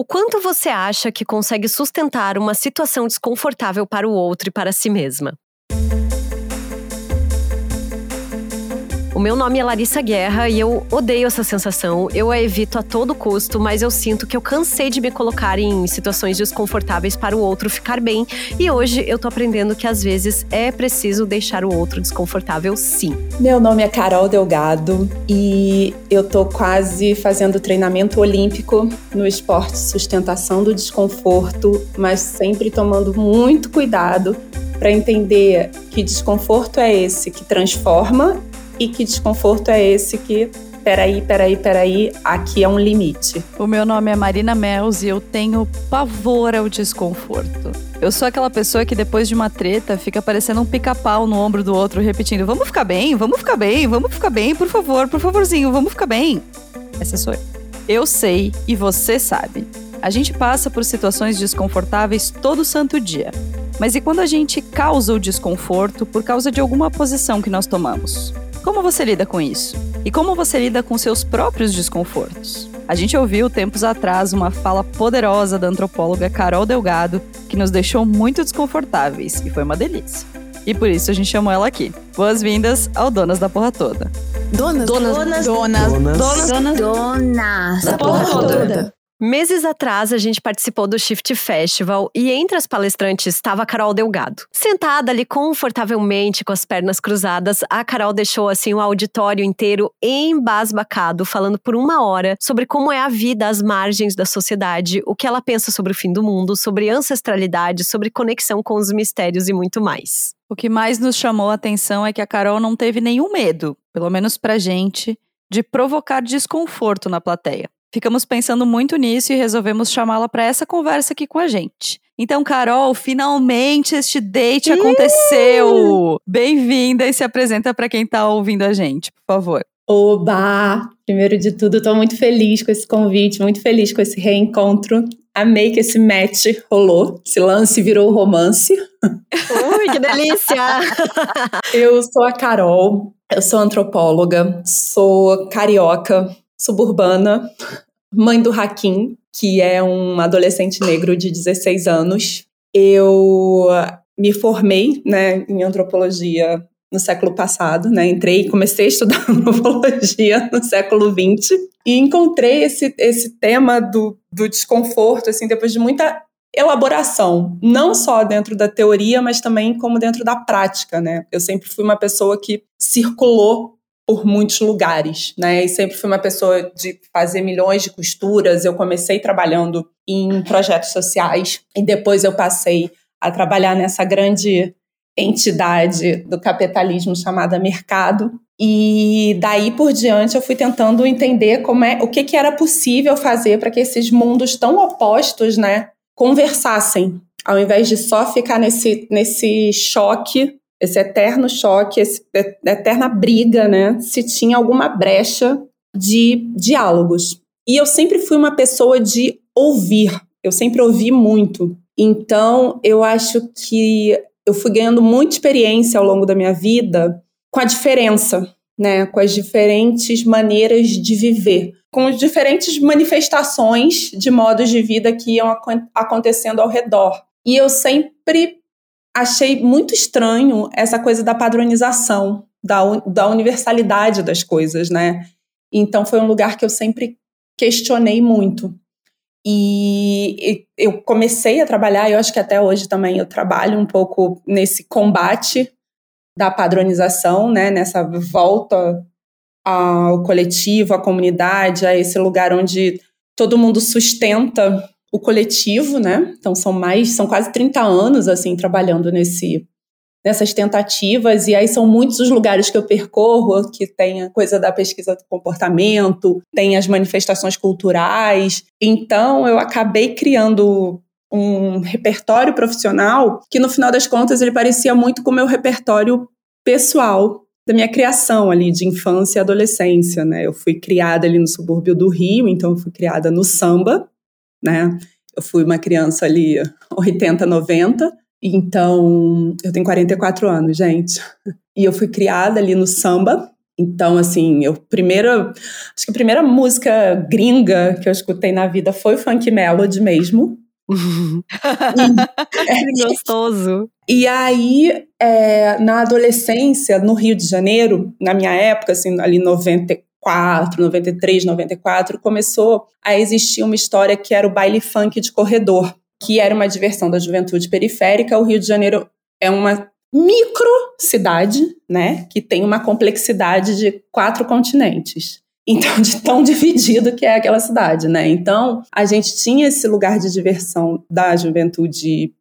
O quanto você acha que consegue sustentar uma situação desconfortável para o outro e para si mesma? O meu nome é Larissa Guerra e eu odeio essa sensação. Eu a evito a todo custo, mas eu sinto que eu cansei de me colocar em situações desconfortáveis para o outro ficar bem. E hoje eu tô aprendendo que às vezes é preciso deixar o outro desconfortável, sim. Meu nome é Carol Delgado e eu tô quase fazendo treinamento olímpico no esporte sustentação do desconforto, mas sempre tomando muito cuidado para entender que desconforto é esse que transforma e que desconforto é esse que peraí, peraí, peraí, aqui é um limite. O meu nome é Marina Mels e eu tenho pavor ao desconforto. Eu sou aquela pessoa que depois de uma treta fica parecendo um pica-pau no ombro do outro, repetindo: Vamos ficar bem, vamos ficar bem, vamos ficar bem, por favor, por favorzinho, vamos ficar bem. Essa sou eu. Eu sei e você sabe. A gente passa por situações desconfortáveis todo santo dia. Mas e quando a gente causa o desconforto por causa de alguma posição que nós tomamos? Como você lida com isso? E como você lida com seus próprios desconfortos? A gente ouviu tempos atrás uma fala poderosa da antropóloga Carol Delgado que nos deixou muito desconfortáveis e foi uma delícia. E por isso a gente chamou ela aqui. Boas-vindas ao Donas da Porra Toda. Donas, donas, donas, donas, donas, donas, donas, donas da Porra Toda. Meses atrás, a gente participou do Shift Festival e entre as palestrantes estava a Carol Delgado. Sentada ali confortavelmente com as pernas cruzadas, a Carol deixou assim o auditório inteiro embasbacado, falando por uma hora sobre como é a vida às margens da sociedade, o que ela pensa sobre o fim do mundo, sobre ancestralidade, sobre conexão com os mistérios e muito mais. O que mais nos chamou a atenção é que a Carol não teve nenhum medo, pelo menos pra gente, de provocar desconforto na plateia. Ficamos pensando muito nisso e resolvemos chamá-la para essa conversa aqui com a gente. Então, Carol, finalmente este date aconteceu! Bem-vinda e se apresenta para quem está ouvindo a gente, por favor. Oba! Primeiro de tudo, estou muito feliz com esse convite, muito feliz com esse reencontro. Amei que esse match rolou, esse lance virou romance. Ui, que delícia! eu sou a Carol, eu sou antropóloga, sou carioca, suburbana, mãe do Hakim, que é um adolescente negro de 16 anos. Eu me formei né, em antropologia no século passado, né? Entrei e comecei a estudar antropologia no século XX e encontrei esse, esse tema do, do desconforto, assim, depois de muita elaboração, não só dentro da teoria, mas também como dentro da prática, né? Eu sempre fui uma pessoa que circulou por muitos lugares, né? E sempre fui uma pessoa de fazer milhões de costuras. Eu comecei trabalhando em projetos sociais e depois eu passei a trabalhar nessa grande entidade do capitalismo chamada mercado. E daí por diante eu fui tentando entender como é, o que, que era possível fazer para que esses mundos tão opostos, né, conversassem, ao invés de só ficar nesse, nesse choque esse eterno choque, essa eterna briga, né? Se tinha alguma brecha de diálogos. E eu sempre fui uma pessoa de ouvir, eu sempre ouvi muito. Então, eu acho que eu fui ganhando muita experiência ao longo da minha vida com a diferença, né? Com as diferentes maneiras de viver, com as diferentes manifestações de modos de vida que iam acontecendo ao redor. E eu sempre achei muito estranho essa coisa da padronização, da, da universalidade das coisas, né? Então foi um lugar que eu sempre questionei muito. E, eu comecei a trabalhar, eu acho que até hoje também eu trabalho um pouco nesse combate da padronização, né? Nessa volta ao coletivo, à comunidade, a esse lugar onde todo mundo sustenta o coletivo, né? Então são mais, são quase 30 anos assim trabalhando nesse nessas tentativas e aí são muitos os lugares que eu percorro que tem a coisa da pesquisa do comportamento, tem as manifestações culturais. Então eu acabei criando um repertório profissional que no final das contas ele parecia muito com o meu repertório pessoal da minha criação ali de infância e adolescência, né? Eu fui criada ali no subúrbio do Rio, então eu fui criada no samba, né? Eu fui uma criança ali 80, 90, então eu tenho 44 anos, gente. E eu fui criada ali no samba, Então, assim, eu primeira, acho que a primeira música gringa que eu escutei na vida foi Funk Melody mesmo. que gostoso. E aí, é, na adolescência, no Rio de Janeiro, na minha época, assim, ali 94, 93, 94, começou a existir uma história que era o baile funk de corredor, que era uma diversão da juventude periférica. O Rio de Janeiro é uma micro cidade, né, que tem uma complexidade de quatro continentes. Então, de tão dividido que é aquela cidade, né? Então, a gente tinha esse lugar de diversão da juventude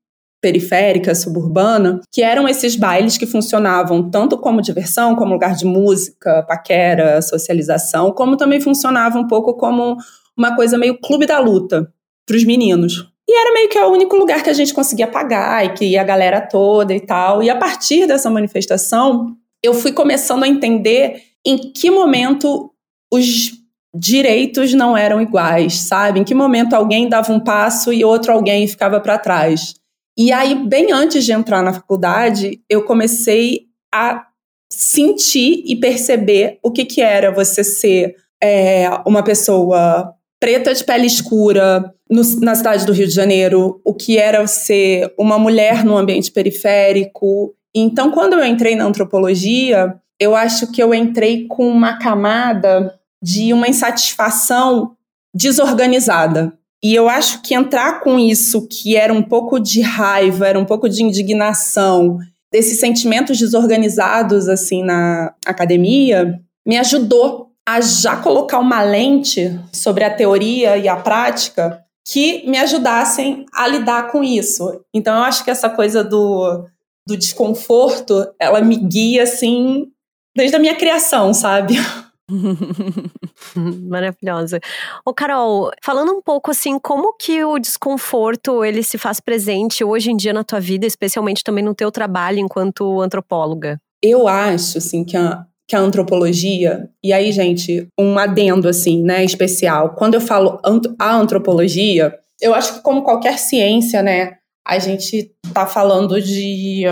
periférica, suburbana, que eram esses bailes que funcionavam tanto como diversão, como lugar de música, paquera, socialização, como também funcionava um pouco como uma coisa meio clube da luta para os meninos. E era meio que o único lugar que a gente conseguia pagar e que ia a galera toda e tal. E a partir dessa manifestação, eu fui começando a entender em que momento os direitos não eram iguais, sabe? Em que momento alguém dava um passo e outro alguém ficava para trás. E aí, bem antes de entrar na faculdade, eu comecei a sentir e perceber o que, que era você ser é, uma pessoa preta de pele escura no, na cidade do Rio de Janeiro, o que era ser uma mulher no ambiente periférico. Então, quando eu entrei na antropologia, eu acho que eu entrei com uma camada de uma insatisfação desorganizada. E eu acho que entrar com isso, que era um pouco de raiva, era um pouco de indignação, desses sentimentos desorganizados assim na academia, me ajudou a já colocar uma lente sobre a teoria e a prática que me ajudassem a lidar com isso. Então eu acho que essa coisa do, do desconforto, ela me guia assim desde a minha criação, sabe? Maravilhosa. Ô Carol, falando um pouco assim, como que o desconforto ele se faz presente hoje em dia na tua vida, especialmente também no teu trabalho enquanto antropóloga? Eu acho assim que a, que a antropologia, e aí, gente, um adendo assim, né, especial. Quando eu falo a antropologia, eu acho que como qualquer ciência, né, a gente tá falando de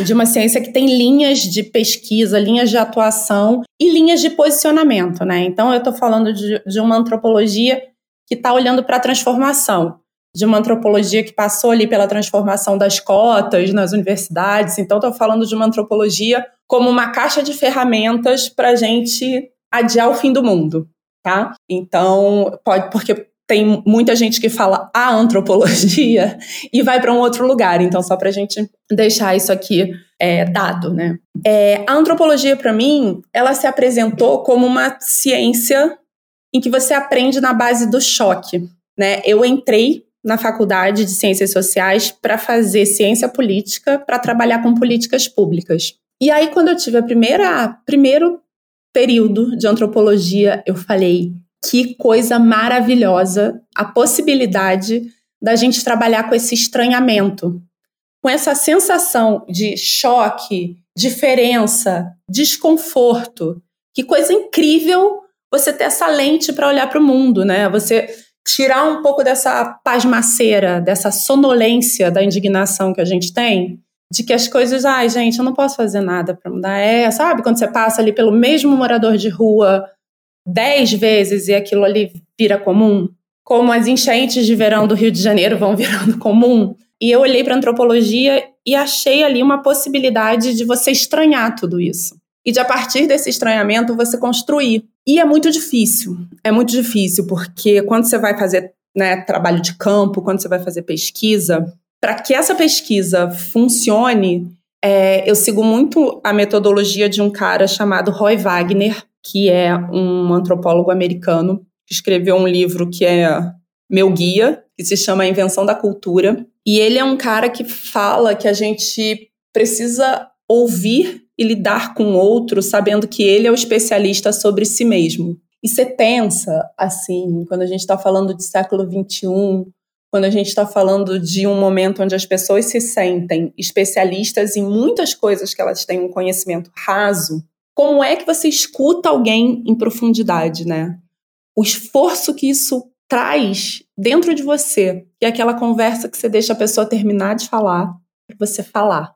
de uma ciência que tem linhas de pesquisa, linhas de atuação e linhas de posicionamento, né? Então eu estou falando de, de uma antropologia que está olhando para a transformação, de uma antropologia que passou ali pela transformação das cotas nas universidades. Então estou falando de uma antropologia como uma caixa de ferramentas para a gente adiar o fim do mundo, tá? Então, pode, porque tem muita gente que fala a antropologia e vai para um outro lugar. Então, só para a gente deixar isso aqui é, dado, né? É, a antropologia, para mim, ela se apresentou como uma ciência em que você aprende na base do choque, né? Eu entrei na faculdade de ciências sociais para fazer ciência política, para trabalhar com políticas públicas. E aí, quando eu tive a primeira primeiro período de antropologia, eu falei que coisa maravilhosa a possibilidade da gente trabalhar com esse estranhamento, com essa sensação de choque, diferença, desconforto. Que coisa incrível você ter essa lente para olhar para o mundo, né? Você tirar um pouco dessa pasmaceira, dessa sonolência da indignação que a gente tem de que as coisas, ai, gente, eu não posso fazer nada para mudar. É, sabe, quando você passa ali pelo mesmo morador de rua dez vezes e aquilo ali vira comum, como as enchentes de verão do Rio de Janeiro vão virando comum. E eu olhei para antropologia e achei ali uma possibilidade de você estranhar tudo isso. E de a partir desse estranhamento você construir. E é muito difícil. É muito difícil porque quando você vai fazer né, trabalho de campo, quando você vai fazer pesquisa, para que essa pesquisa funcione, é, eu sigo muito a metodologia de um cara chamado Roy Wagner, que é um antropólogo americano, que escreveu um livro que é meu guia, que se chama A Invenção da Cultura. E ele é um cara que fala que a gente precisa ouvir e lidar com o outro sabendo que ele é o especialista sobre si mesmo. E você pensa, assim, quando a gente está falando de século XXI, quando a gente está falando de um momento onde as pessoas se sentem especialistas em muitas coisas que elas têm um conhecimento raso, como é que você escuta alguém em profundidade, né? O esforço que isso traz dentro de você, e aquela conversa que você deixa a pessoa terminar de falar, para você falar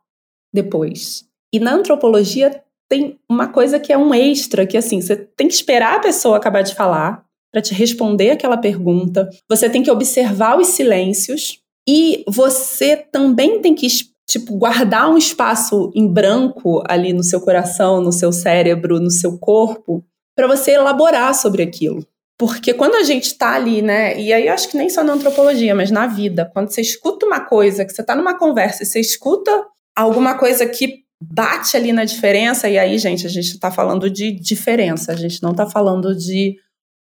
depois. E na antropologia tem uma coisa que é um extra, que assim, você tem que esperar a pessoa acabar de falar para te responder aquela pergunta. Você tem que observar os silêncios e você também tem que tipo guardar um espaço em branco ali no seu coração, no seu cérebro, no seu corpo, para você elaborar sobre aquilo. Porque quando a gente está ali, né, e aí eu acho que nem só na antropologia, mas na vida, quando você escuta uma coisa, que você está numa conversa e você escuta alguma coisa que bate ali na diferença, e aí, gente, a gente está falando de diferença, a gente não está falando de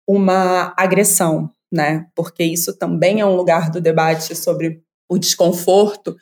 uma agressão, né? Porque isso também é um lugar do debate sobre o desconforto,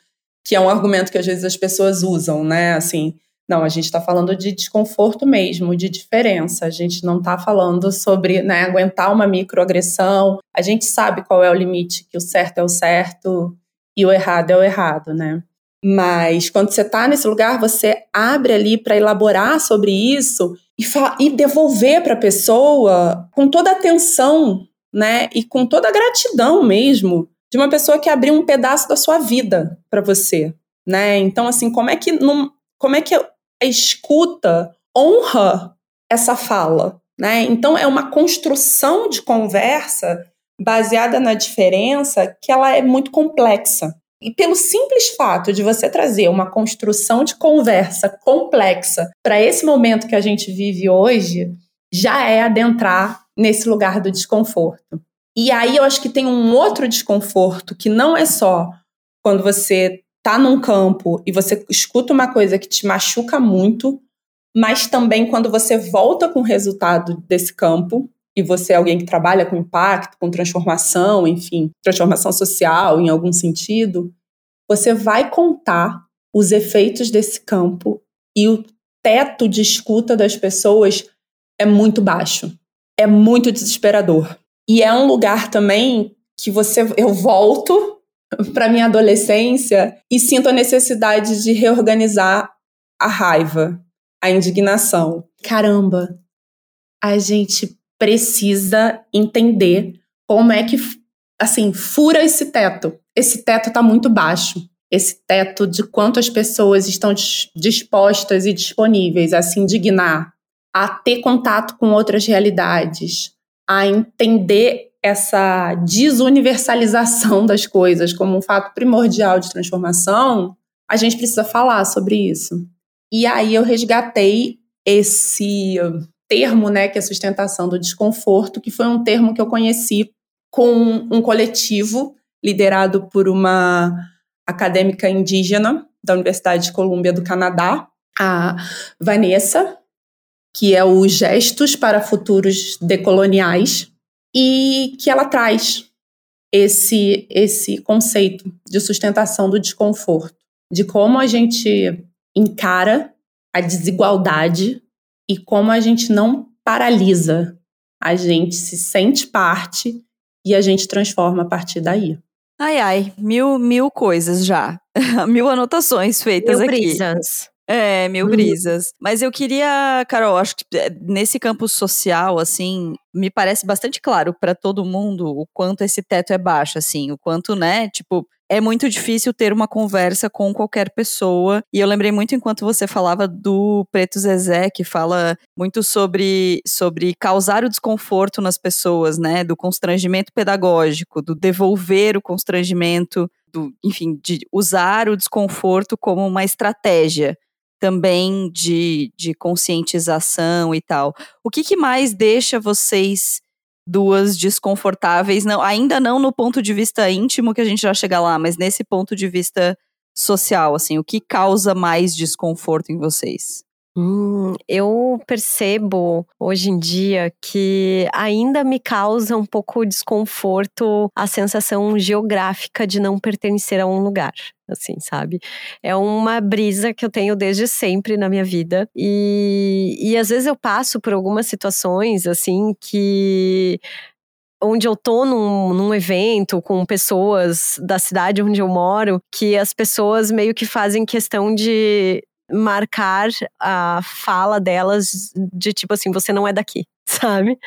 que é um argumento que às vezes as pessoas usam, né? Assim, não, a gente está falando de desconforto mesmo, de diferença. A gente não está falando sobre né, aguentar uma microagressão. A gente sabe qual é o limite, que o certo é o certo e o errado é o errado, né? Mas quando você está nesse lugar, você abre ali para elaborar sobre isso e, e devolver para a pessoa com toda a atenção, né? E com toda a gratidão mesmo de uma pessoa que abriu um pedaço da sua vida para você, né? Então, assim, como é que não, como é que a escuta honra essa fala, né? Então, é uma construção de conversa baseada na diferença que ela é muito complexa. E pelo simples fato de você trazer uma construção de conversa complexa para esse momento que a gente vive hoje, já é adentrar nesse lugar do desconforto. E aí eu acho que tem um outro desconforto que não é só quando você tá num campo e você escuta uma coisa que te machuca muito, mas também quando você volta com o resultado desse campo e você é alguém que trabalha com impacto, com transformação, enfim, transformação social em algum sentido, você vai contar os efeitos desse campo e o teto de escuta das pessoas é muito baixo. É muito desesperador. E é um lugar também que você eu volto para minha adolescência e sinto a necessidade de reorganizar a raiva, a indignação. Caramba, a gente precisa entender como é que, assim, fura esse teto. Esse teto está muito baixo. Esse teto de quanto as pessoas estão dispostas e disponíveis a se indignar, a ter contato com outras realidades, a entender essa desuniversalização das coisas como um fato primordial de transformação, a gente precisa falar sobre isso. E aí eu resgatei esse termo, né, que é sustentação do desconforto, que foi um termo que eu conheci com um coletivo liderado por uma acadêmica indígena da Universidade de Colômbia do Canadá, a Vanessa, que é o Gestos para Futuros Decoloniais, e que ela traz esse, esse conceito de sustentação do desconforto, de como a gente encara a desigualdade e como a gente não paralisa, a gente se sente parte e a gente transforma a partir daí. Ai, ai, mil, mil coisas já. mil anotações feitas mil aqui. Brisas. É, mil uhum. brisas. Mas eu queria, Carol, acho que é, nesse campo social, assim, me parece bastante claro para todo mundo o quanto esse teto é baixo, assim, o quanto, né, tipo, é muito difícil ter uma conversa com qualquer pessoa. E eu lembrei muito enquanto você falava do Preto Zezé, que fala muito sobre, sobre causar o desconforto nas pessoas, né? Do constrangimento pedagógico, do devolver o constrangimento, do, enfim, de usar o desconforto como uma estratégia também de, de conscientização e tal. O que, que mais deixa vocês duas desconfortáveis, não, ainda não no ponto de vista íntimo que a gente já chega lá, mas nesse ponto de vista social, assim, o que causa mais desconforto em vocês? Hum, eu percebo hoje em dia que ainda me causa um pouco desconforto a sensação geográfica de não pertencer a um lugar, assim, sabe? É uma brisa que eu tenho desde sempre na minha vida e, e às vezes eu passo por algumas situações, assim, que onde eu tô num, num, evento com pessoas da cidade onde eu moro, que as pessoas meio que fazem questão de marcar a fala delas de tipo assim, você não é daqui. Sabe?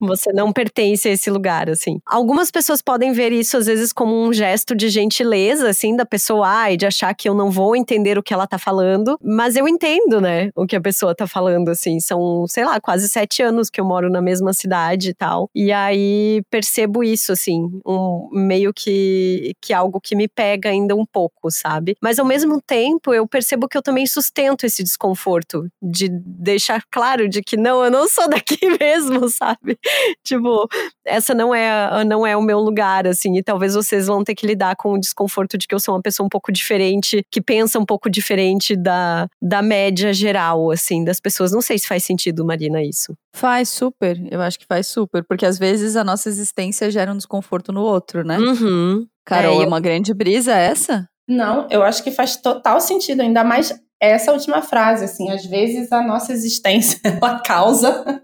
Você não pertence a esse lugar, assim. Algumas pessoas podem ver isso, às vezes, como um gesto de gentileza, assim, da pessoa, ai, de achar que eu não vou entender o que ela tá falando. Mas eu entendo, né, o que a pessoa tá falando, assim. São, sei lá, quase sete anos que eu moro na mesma cidade e tal. E aí percebo isso, assim, um meio que, que algo que me pega ainda um pouco, sabe? Mas ao mesmo tempo, eu percebo que eu também sustento esse desconforto de deixar claro de que não, eu não sou daqui mesmo, sabe? tipo, essa não é, não é o meu lugar, assim, e talvez vocês vão ter que lidar com o desconforto de que eu sou uma pessoa um pouco diferente, que pensa um pouco diferente da, da média geral, assim, das pessoas. Não sei se faz sentido, Marina, isso. Faz super, eu acho que faz super, porque às vezes a nossa existência gera um desconforto no outro, né? Uhum. Carol, É, é uma grande brisa essa? Não, eu acho que faz total sentido, ainda mais essa última frase, assim, às vezes a nossa existência ela causa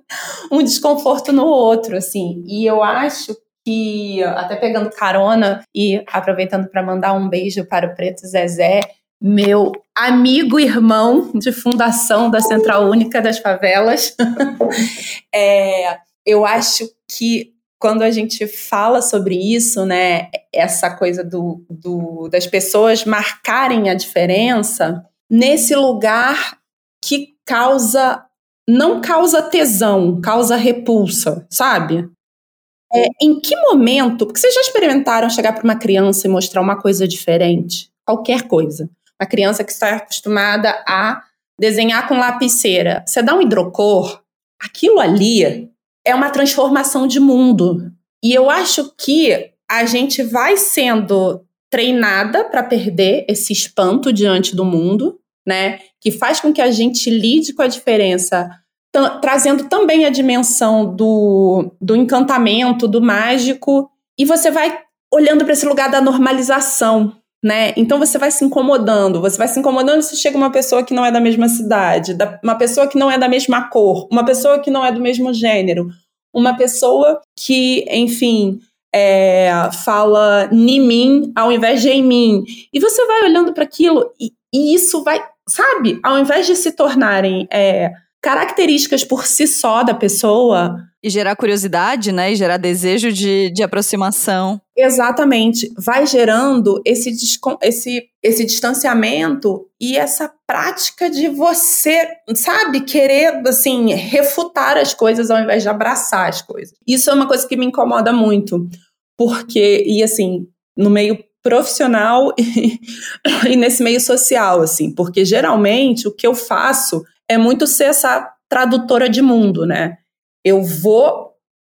um desconforto no outro, assim. E eu acho que até pegando carona e aproveitando para mandar um beijo para o Preto Zezé, meu amigo irmão de fundação da Central Única das Favelas. É, eu acho que quando a gente fala sobre isso, né, essa coisa do, do, das pessoas marcarem a diferença nesse lugar que causa não causa tesão, causa repulsa, sabe? É, em que momento? Porque vocês já experimentaram chegar para uma criança e mostrar uma coisa diferente? Qualquer coisa. Uma criança que está acostumada a desenhar com lapiseira. Você dá um hidrocor, aquilo ali é uma transformação de mundo. E eu acho que a gente vai sendo treinada para perder esse espanto diante do mundo, né? Que faz com que a gente lide com a diferença, trazendo também a dimensão do, do encantamento, do mágico, e você vai olhando para esse lugar da normalização, né? Então você vai se incomodando, você vai se incomodando se chega uma pessoa que não é da mesma cidade, da, uma pessoa que não é da mesma cor, uma pessoa que não é do mesmo gênero, uma pessoa que, enfim, é, fala mim ao invés de em mim. E você vai olhando para aquilo e, e, isso vai, sabe? Ao invés de se tornarem é, características por si só da pessoa. E gerar curiosidade, né? E gerar desejo de, de aproximação. Exatamente. Vai gerando esse, esse, esse distanciamento e essa prática de você, sabe, querer, assim, refutar as coisas ao invés de abraçar as coisas. Isso é uma coisa que me incomoda muito. Porque, e assim, no meio profissional e, e nesse meio social, assim, porque geralmente o que eu faço é muito ser essa tradutora de mundo, né? Eu vou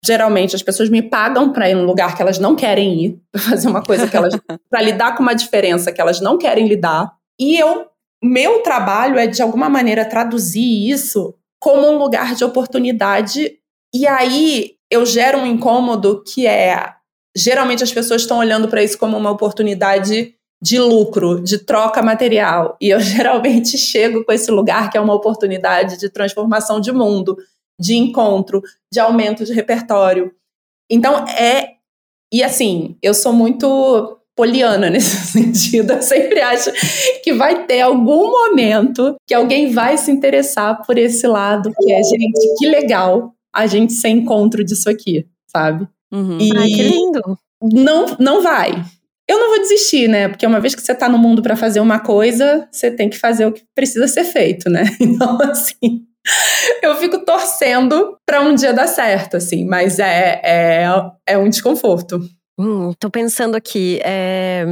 geralmente as pessoas me pagam para ir num lugar que elas não querem ir, para fazer uma coisa que elas para lidar com uma diferença que elas não querem lidar. E eu meu trabalho é de alguma maneira traduzir isso como um lugar de oportunidade e aí eu gero um incômodo que é geralmente as pessoas estão olhando para isso como uma oportunidade de lucro, de troca material. E eu geralmente chego com esse lugar que é uma oportunidade de transformação de mundo, de encontro, de aumento de repertório. Então é. E assim, eu sou muito poliana nesse sentido. Eu sempre acho que vai ter algum momento que alguém vai se interessar por esse lado, que é, gente, que legal a gente ser encontro disso aqui, sabe? Uhum. E Ai, que lindo! Não, não vai. Eu não vou desistir, né? Porque uma vez que você tá no mundo para fazer uma coisa, você tem que fazer o que precisa ser feito, né? Então, assim, eu fico torcendo para um dia dar certo, assim, mas é, é, é um desconforto. Hum, tô pensando aqui, é,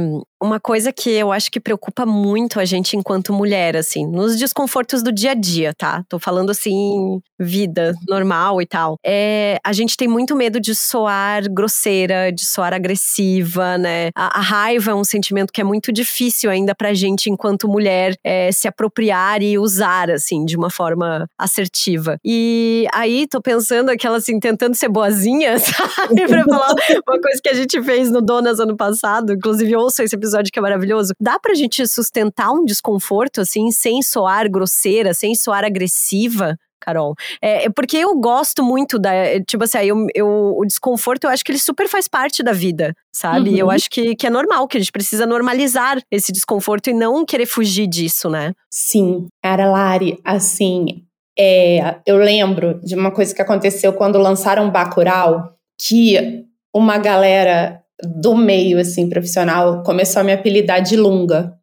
uma coisa que eu acho que preocupa muito a gente enquanto mulher, assim, nos desconfortos do dia a dia, tá? Tô falando assim, vida normal e tal. É, a gente tem muito medo de soar grosseira, de soar agressiva, né? A, a raiva é um sentimento que é muito difícil ainda pra gente, enquanto mulher, é, se apropriar e usar, assim, de uma forma assertiva. E aí, tô pensando aquela, assim, tentando ser boazinha, sabe? pra falar uma coisa que a gente fez no Donas ano passado, inclusive ouça esse episódio que é maravilhoso. Dá pra gente sustentar um desconforto, assim, sem soar grosseira, sem soar agressiva? Carol. É, porque eu gosto muito da. Tipo assim, eu, eu, o desconforto, eu acho que ele super faz parte da vida, sabe? Uhum. Eu acho que, que é normal, que a gente precisa normalizar esse desconforto e não querer fugir disso, né? Sim, cara, Lari, assim. É, eu lembro de uma coisa que aconteceu quando lançaram Bacurau, que uma galera do meio, assim, profissional, começou a me apelidar de Lunga.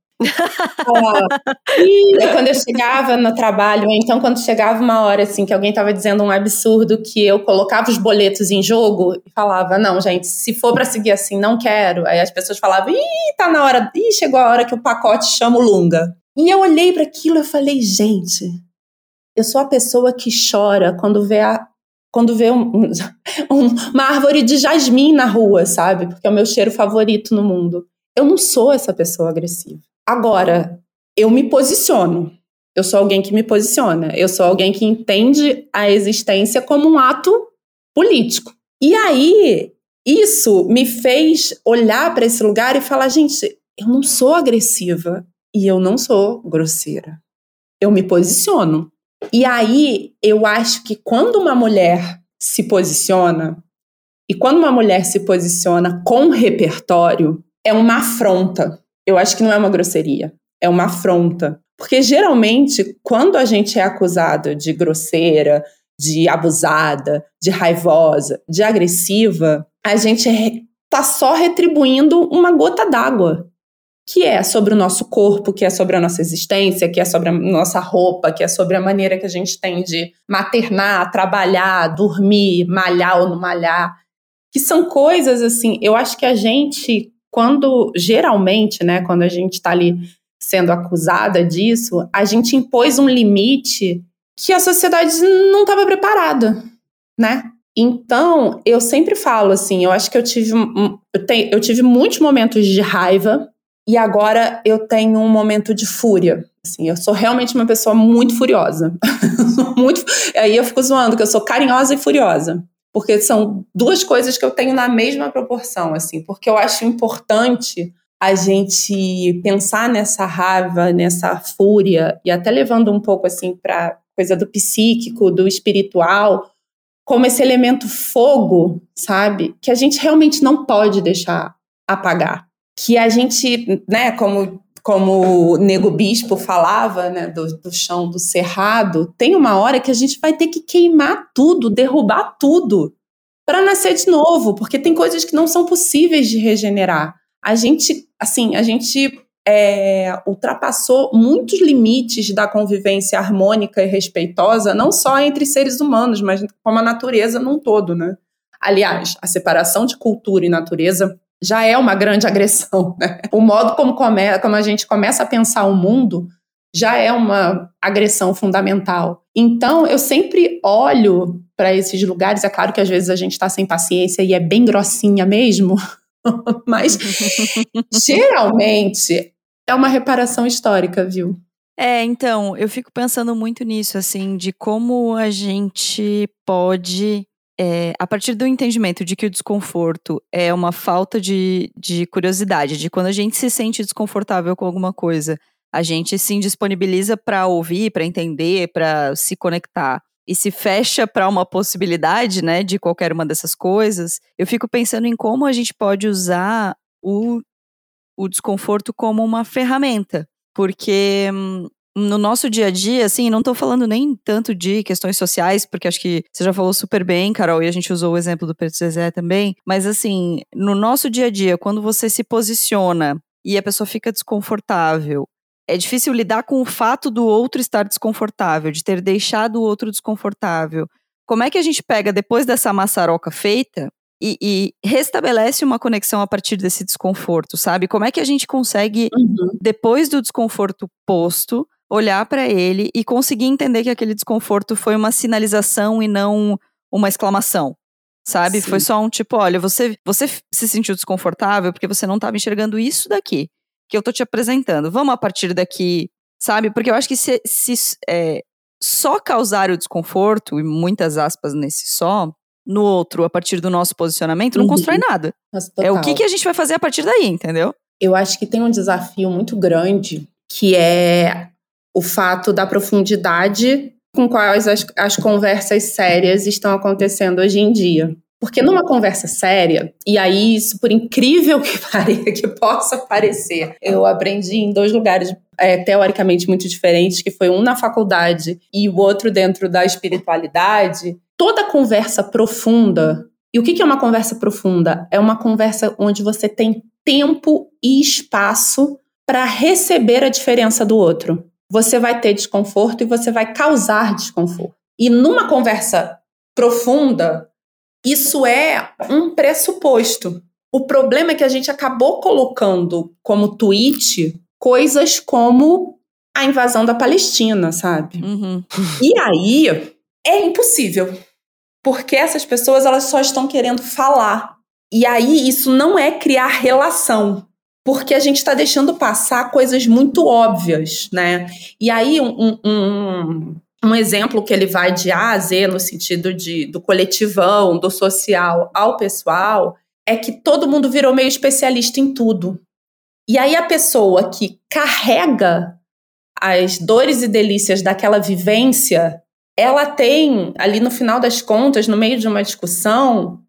e quando eu chegava no trabalho, então quando chegava uma hora assim que alguém estava dizendo um absurdo que eu colocava os boletos em jogo e falava, não, gente, se for para seguir assim, não quero. Aí as pessoas falavam, ih, tá na hora, ih, chegou a hora que o pacote chama o Lunga. E eu olhei para aquilo e falei, gente, eu sou a pessoa que chora quando vê a quando vê um, um, uma árvore de jasmim na rua, sabe? Porque é o meu cheiro favorito no mundo. Eu não sou essa pessoa agressiva. Agora, eu me posiciono. Eu sou alguém que me posiciona. Eu sou alguém que entende a existência como um ato político. E aí, isso me fez olhar para esse lugar e falar: gente, eu não sou agressiva e eu não sou grosseira. Eu me posiciono. E aí, eu acho que quando uma mulher se posiciona, e quando uma mulher se posiciona com repertório, é uma afronta. Eu acho que não é uma grosseria, é uma afronta. Porque geralmente, quando a gente é acusada de grosseira, de abusada, de raivosa, de agressiva, a gente está só retribuindo uma gota d'água, que é sobre o nosso corpo, que é sobre a nossa existência, que é sobre a nossa roupa, que é sobre a maneira que a gente tem de maternar, trabalhar, dormir, malhar ou não malhar, que são coisas assim, eu acho que a gente quando geralmente, né, quando a gente está ali sendo acusada disso, a gente impôs um limite que a sociedade não estava preparada, né? Então, eu sempre falo assim, eu acho que eu tive, eu, eu tive muitos momentos de raiva e agora eu tenho um momento de fúria. Assim, eu sou realmente uma pessoa muito furiosa. muito, aí eu fico zoando que eu sou carinhosa e furiosa porque são duas coisas que eu tenho na mesma proporção, assim, porque eu acho importante a gente pensar nessa raiva, nessa fúria e até levando um pouco assim para coisa do psíquico, do espiritual, como esse elemento fogo, sabe? Que a gente realmente não pode deixar apagar. Que a gente, né, como como o Nego Bispo falava, né, do, do, chão do cerrado, tem uma hora que a gente vai ter que queimar tudo, derrubar tudo, para nascer de novo, porque tem coisas que não são possíveis de regenerar. A gente, assim, a gente é, ultrapassou muitos limites da convivência harmônica e respeitosa, não só entre seres humanos, mas como a natureza num todo, né? Aliás, a separação de cultura e natureza já é uma grande agressão. Né? O modo como, come, como a gente começa a pensar o mundo já é uma agressão fundamental. Então, eu sempre olho para esses lugares. É claro que às vezes a gente está sem paciência e é bem grossinha mesmo, mas geralmente é uma reparação histórica, viu? É, então, eu fico pensando muito nisso, assim, de como a gente pode é, a partir do entendimento de que o desconforto é uma falta de, de curiosidade, de quando a gente se sente desconfortável com alguma coisa, a gente se indisponibiliza para ouvir, para entender, para se conectar e se fecha para uma possibilidade, né, de qualquer uma dessas coisas, eu fico pensando em como a gente pode usar o, o desconforto como uma ferramenta. Porque hum, no nosso dia a dia, assim, não estou falando nem tanto de questões sociais, porque acho que você já falou super bem, Carol, e a gente usou o exemplo do Pedro Zezé também, mas assim, no nosso dia a dia, quando você se posiciona e a pessoa fica desconfortável, é difícil lidar com o fato do outro estar desconfortável, de ter deixado o outro desconfortável. Como é que a gente pega depois dessa maçaroca feita e, e, restabelece uma conexão a partir desse desconforto, sabe? Como é que a gente consegue, uhum. depois do desconforto posto, olhar para ele e conseguir entender que aquele desconforto foi uma sinalização e não uma exclamação. Sabe? Sim. Foi só um tipo, olha, você, você se sentiu desconfortável porque você não estava enxergando isso daqui que eu tô te apresentando. Vamos a partir daqui, sabe? Porque eu acho que se, se é, só causar o desconforto, e muitas aspas nesse só, no outro, a partir do nosso posicionamento, não uhum. constrói nada. É o que, que a gente vai fazer a partir daí, entendeu? Eu acho que tem um desafio muito grande, que é o fato da profundidade com quais as, as conversas sérias estão acontecendo hoje em dia. Porque numa conversa séria, e aí isso por incrível que pareça, que possa parecer, eu aprendi em dois lugares é, teoricamente muito diferentes, que foi um na faculdade e o outro dentro da espiritualidade. Toda conversa profunda, e o que é uma conversa profunda? É uma conversa onde você tem tempo e espaço para receber a diferença do outro. Você vai ter desconforto e você vai causar desconforto. E numa conversa profunda, isso é um pressuposto. O problema é que a gente acabou colocando como tweet coisas como a invasão da Palestina, sabe? Uhum. E aí é impossível, porque essas pessoas elas só estão querendo falar. E aí isso não é criar relação, porque a gente está deixando passar coisas muito óbvias, né? E aí um, um, um exemplo que ele vai de A a Z no sentido de, do coletivão, do social ao pessoal, é que todo mundo virou meio especialista em tudo. E aí a pessoa que carrega as dores e delícias daquela vivência, ela tem ali no final das contas, no meio de uma discussão,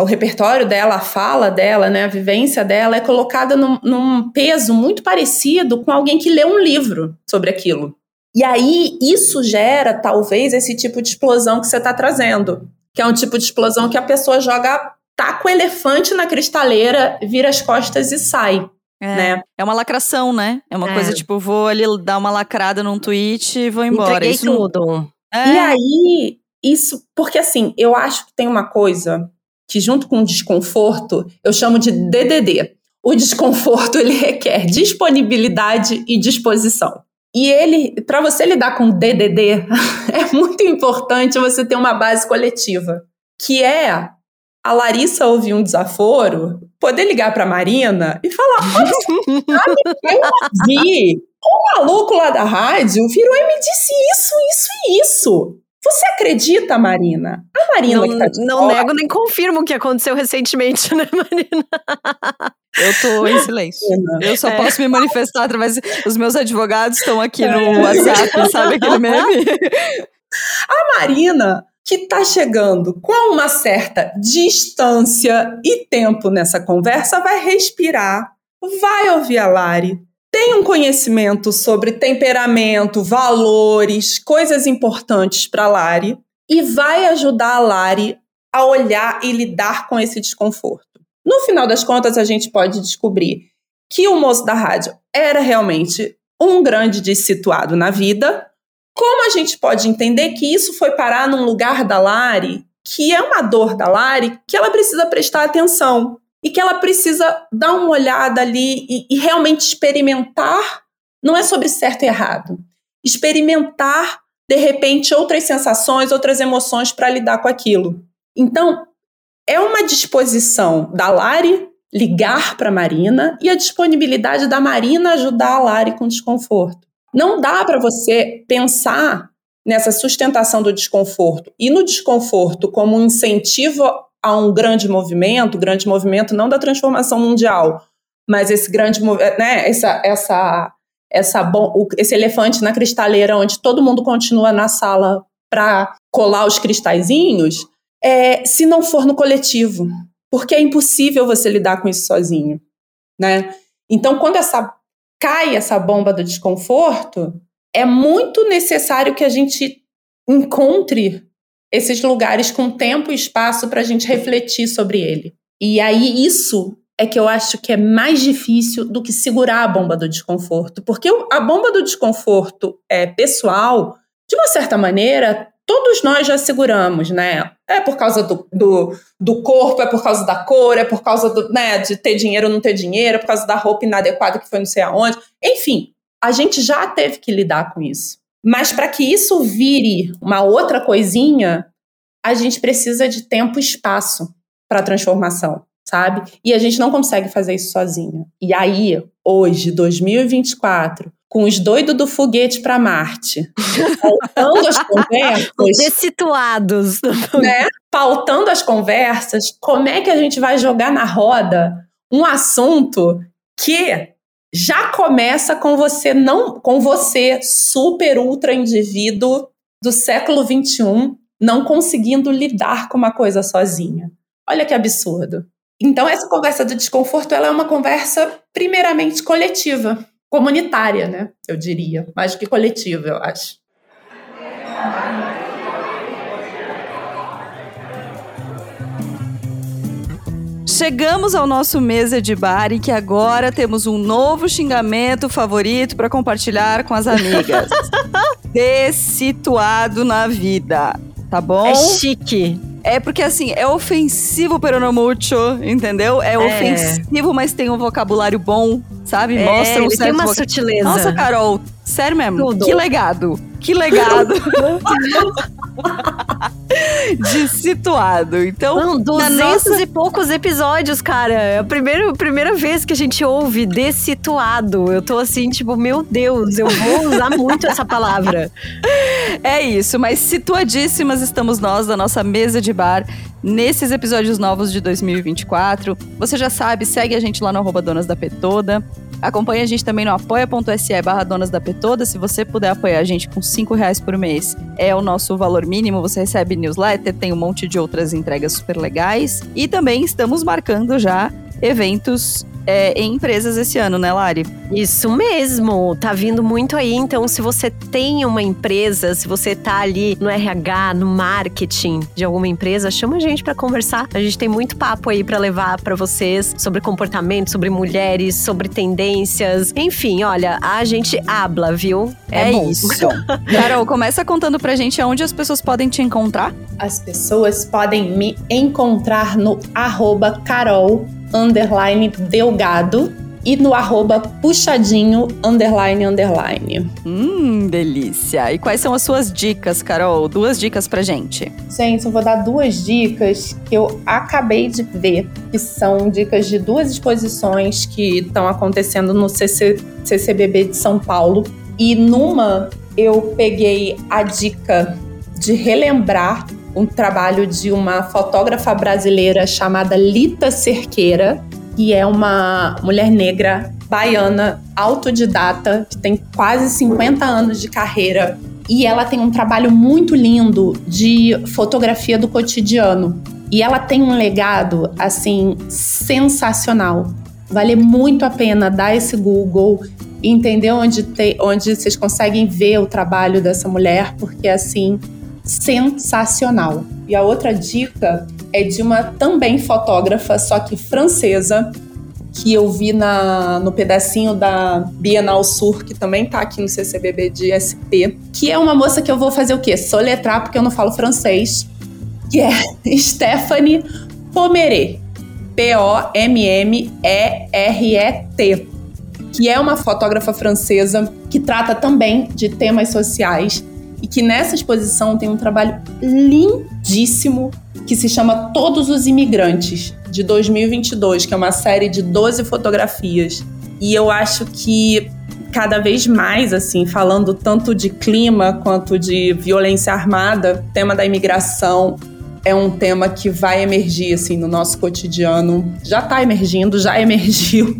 o repertório dela, a fala dela, né, a vivência dela é colocada num, num peso muito parecido com alguém que lê um livro sobre aquilo. E aí isso gera, talvez, esse tipo de explosão que você está trazendo. Que é um tipo de explosão que a pessoa joga, taca o elefante na cristaleira, vira as costas e sai. É, né? é uma lacração, né? É uma É. coisa tipo, vou ali dar uma lacrada num tweet e vou embora. Entreguei Isso não- tudo. É, E aí, isso. Porque assim, eu acho que tem uma coisa que, junto com o desconforto, eu chamo de DDD. O desconforto ele requer disponibilidade e disposição. E ele, para você lidar com DDD, é muito importante você ter uma base coletiva, que é a Larissa ouvir um desaforo, poder ligar para Marina e falar: "Olha, eu ouvi um maluco lá da rádio virou e me disse isso, isso e isso. Você acredita, Marina? A Marina Não, que tá de não fora, nego nem confirmo o que aconteceu recentemente, né, Marina? eu tô em silêncio. Eu só É. posso me manifestar através. Os meus advogados estão aqui no WhatsApp, sabe aquele meme? A Marina que tá chegando com uma certa distância e tempo nessa conversa vai respirar, vai ouvir a Lari, tem um conhecimento sobre temperamento, valores, coisas importantes para Lari e vai ajudar a Lari a olhar e lidar com esse desconforto. No final das contas, a gente pode descobrir que o moço da rádio era realmente um grande dissituado na vida. Como a gente pode entender que isso foi parar num lugar da Lari, que é uma dor da Lari, que ela precisa prestar atenção e que ela precisa dar uma olhada ali e, e realmente experimentar. Não é sobre certo e errado. Experimentar, de repente, outras sensações, outras emoções para lidar com aquilo. Então, é uma disposição da Lari ligar para a Marina e a disponibilidade da Marina ajudar a Lari com desconforto. Não dá para você pensar nessa sustentação do desconforto e no desconforto como um incentivo a um grande movimento, grande movimento não da transformação mundial, mas esse grande, mo- né, essa, essa, essa, bom- esse elefante na cristaleira onde todo mundo continua na sala para colar os cristalzinhos, é, se não for no coletivo, porque é impossível você lidar com isso sozinho, né? Então, quando essa cai essa bomba do desconforto, é muito necessário que a gente encontre esses lugares com tempo e espaço para a gente refletir sobre ele. E aí isso é que eu acho que é mais difícil do que segurar a bomba do desconforto, porque a bomba do desconforto é pessoal, de uma certa maneira, todos nós já seguramos, né? É por causa do, do, do corpo, é por causa da cor, é por causa do, né, de ter dinheiro ou não ter dinheiro, é por causa da roupa inadequada que foi não sei aonde. Enfim, a gente já teve que lidar com isso. Mas para que isso vire uma outra coisinha, a gente precisa de tempo e espaço para a transformação, sabe? E a gente não consegue fazer isso sozinha. E aí, hoje, 2024, com os doidos do foguete para Marte, faltando as conversas, dessituados. né? Pautando as conversas, como é que a gente vai jogar na roda um assunto que já começa com você não, com você super ultra indivíduo do século 21 não conseguindo lidar com uma coisa sozinha. Olha que absurdo. Então, essa conversa do desconforto ela é uma conversa, primeiramente, coletiva, comunitária, né? Eu diria, mais do que coletiva, eu acho. Chegamos ao nosso mesa de bar e que agora temos um novo xingamento favorito para compartilhar com as amigas. Dessituado na vida, tá bom? É chique. É porque assim, é ofensivo pero no mucho, entendeu? É, é, ofensivo, mas tem um vocabulário bom, sabe? É, Mostra um certo tem uma voc... sutileza. Nossa, Carol, sério mesmo. Tudo. Que legado. Que legado. de situado. Então, Não, 200 nossa... e poucos episódios, cara. É a primeira, primeira vez que a gente ouve dessituado. Eu tô assim, tipo, meu Deus, eu vou usar muito essa palavra. É isso, mas situadíssimas estamos nós da nossa mesa de bar nesses episódios novos de 2024. Você já sabe, segue a gente lá no arroba Donas da Petoda. Acompanhe a gente também no apoia.se barra Donas da Petoda. Se você puder apoiar a gente com 5 reais por mês, é o nosso valor mínimo. Você recebe newsletter, tem um monte de outras entregas super legais. E também estamos marcando já eventos é, em empresas esse ano, né, Lari? Isso mesmo, tá vindo muito aí. Então, se você tem uma empresa, se você tá ali no RH, no marketing de alguma empresa, chama a gente para conversar. A gente tem muito papo aí para levar para vocês sobre comportamento, sobre mulheres, sobre tendências. Enfim, olha, a gente habla, viu? É, é isso. Carol, começa contando pra gente aonde as pessoas podem te encontrar. As pessoas podem me encontrar no arroba Carol underline Delgado e no arroba puxadinho underline underline. Hum, delícia. E quais são as suas dicas, Carol? Duas dicas pra gente. Gente, eu vou dar duas dicas que eu acabei de ver, que são dicas de duas exposições que estão acontecendo no CC, CCBB de São Paulo. E numa eu peguei a dica de relembrar um trabalho de uma fotógrafa brasileira chamada Lita Cerqueira, que é uma mulher negra baiana, autodidata, que tem quase 50 anos de carreira. E ela tem um trabalho muito lindo de fotografia do cotidiano. E ela tem um legado, assim, sensacional. Vale muito a pena dar esse Google e entender onde, te, onde vocês conseguem ver o trabalho dessa mulher, porque, assim, sensacional. E a outra dica é de uma também fotógrafa, só que francesa, que eu vi na, no pedacinho da Bienal Sur, que também tá aqui no CCBB de SP, que é uma moça que eu vou fazer o quê? Soletrar, porque eu não falo francês, que é Stephanie Pomeré. P-O-M-M-E-R-E-T. Que é uma fotógrafa francesa que trata também de temas sociais e que nessa exposição tem um trabalho lindíssimo que se chama Todos os Imigrantes, de 2022, que é uma série de 12 fotografias. E eu acho que cada vez mais, assim, falando tanto de clima quanto de violência armada, o tema da imigração é um tema que vai emergir assim no nosso cotidiano. Já está emergindo, já emergiu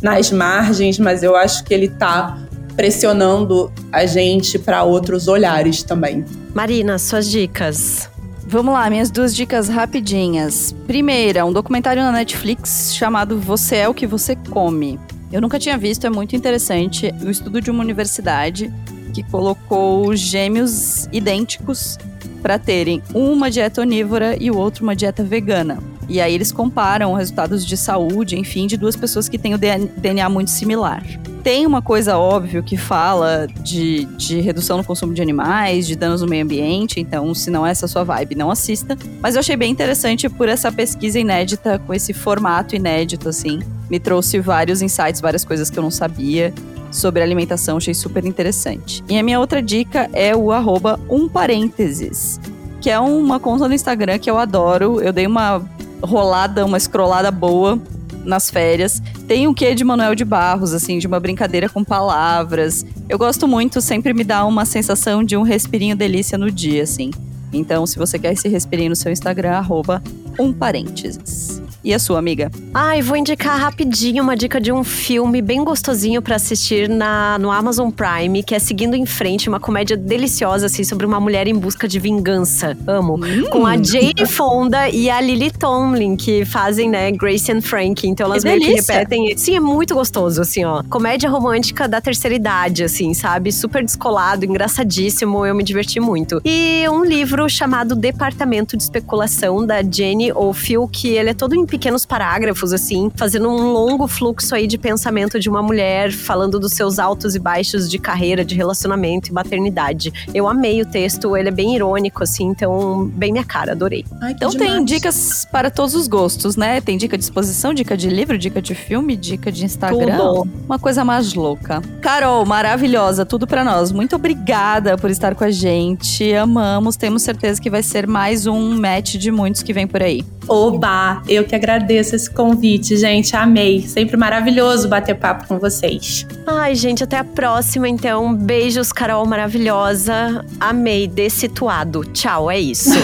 nas margens, mas eu acho que ele está pressionando a gente para outros olhares também. Marina, suas dicas. Vamos lá, minhas duas dicas rapidinhas. Primeira, um documentário na Netflix chamado Você é o que você come. Eu nunca tinha visto, é muito interessante. Um estudo de uma universidade que colocou gêmeos idênticos para terem uma dieta onívora e o outro uma dieta vegana. E aí eles comparam resultados de saúde, enfim, de duas pessoas que têm o DNA muito similar. Tem uma coisa óbvia que fala de, de redução no consumo de animais, de danos no meio ambiente, então se não é essa sua vibe, não assista. Mas eu achei bem interessante por essa pesquisa inédita, com esse formato inédito, assim. Me trouxe vários insights, várias coisas que eu não sabia sobre alimentação, achei super interessante. E a minha outra dica é o arroba um parênteses, que é uma conta no Instagram que eu adoro. Eu dei uma rolada, uma scrollada boa nas férias. Tem um quê de Manuel de Barros, assim, de uma brincadeira com palavras. Eu gosto muito, sempre me dá uma sensação de um respirinho delícia no dia, assim. Então, se você quer esse respirinho no seu Instagram, arroba um parênteses. E a sua amiga? Ai, vou indicar rapidinho uma dica de um filme bem gostosinho pra assistir na, no Amazon Prime, que é Seguindo em Frente, uma comédia deliciosa, assim, sobre uma mulher em busca de vingança. Amo. Com a Jane Fonda e a Lily Tomlin, que fazem, né, Grace and Frank. Então elas Que meio que delícia. repetem. Sim, é muito gostoso, assim, ó. Comédia romântica da terceira idade, assim, sabe? Super descolado, engraçadíssimo. Eu me diverti muito. E um livro chamado Departamento de Especulação, da Jenny Ophil, que ele é todo em pequenos parágrafos, assim, fazendo um longo fluxo aí de pensamento de uma mulher, falando dos seus altos e baixos de carreira, de relacionamento e maternidade. Eu amei o texto, ele é bem irônico, assim, então, bem minha cara, adorei. Ai, Então tem demais. dicas para todos os gostos, né? Tem dica de exposição, dica de livro, dica de filme, dica de Instagram. Tudo. Uma coisa mais louca. Carol, maravilhosa, tudo pra nós. Muito obrigada por estar com a gente. Amamos, temos certeza que vai ser mais um match de muitos que vem por aí. Oba, eu que agradeço esse convite, gente. Amei. Sempre maravilhoso bater papo com vocês. Ai, gente, até a próxima, então. Beijos, Carol maravilhosa. Amei, dessituado. Tchau, é isso.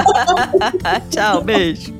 Tchau, beijo.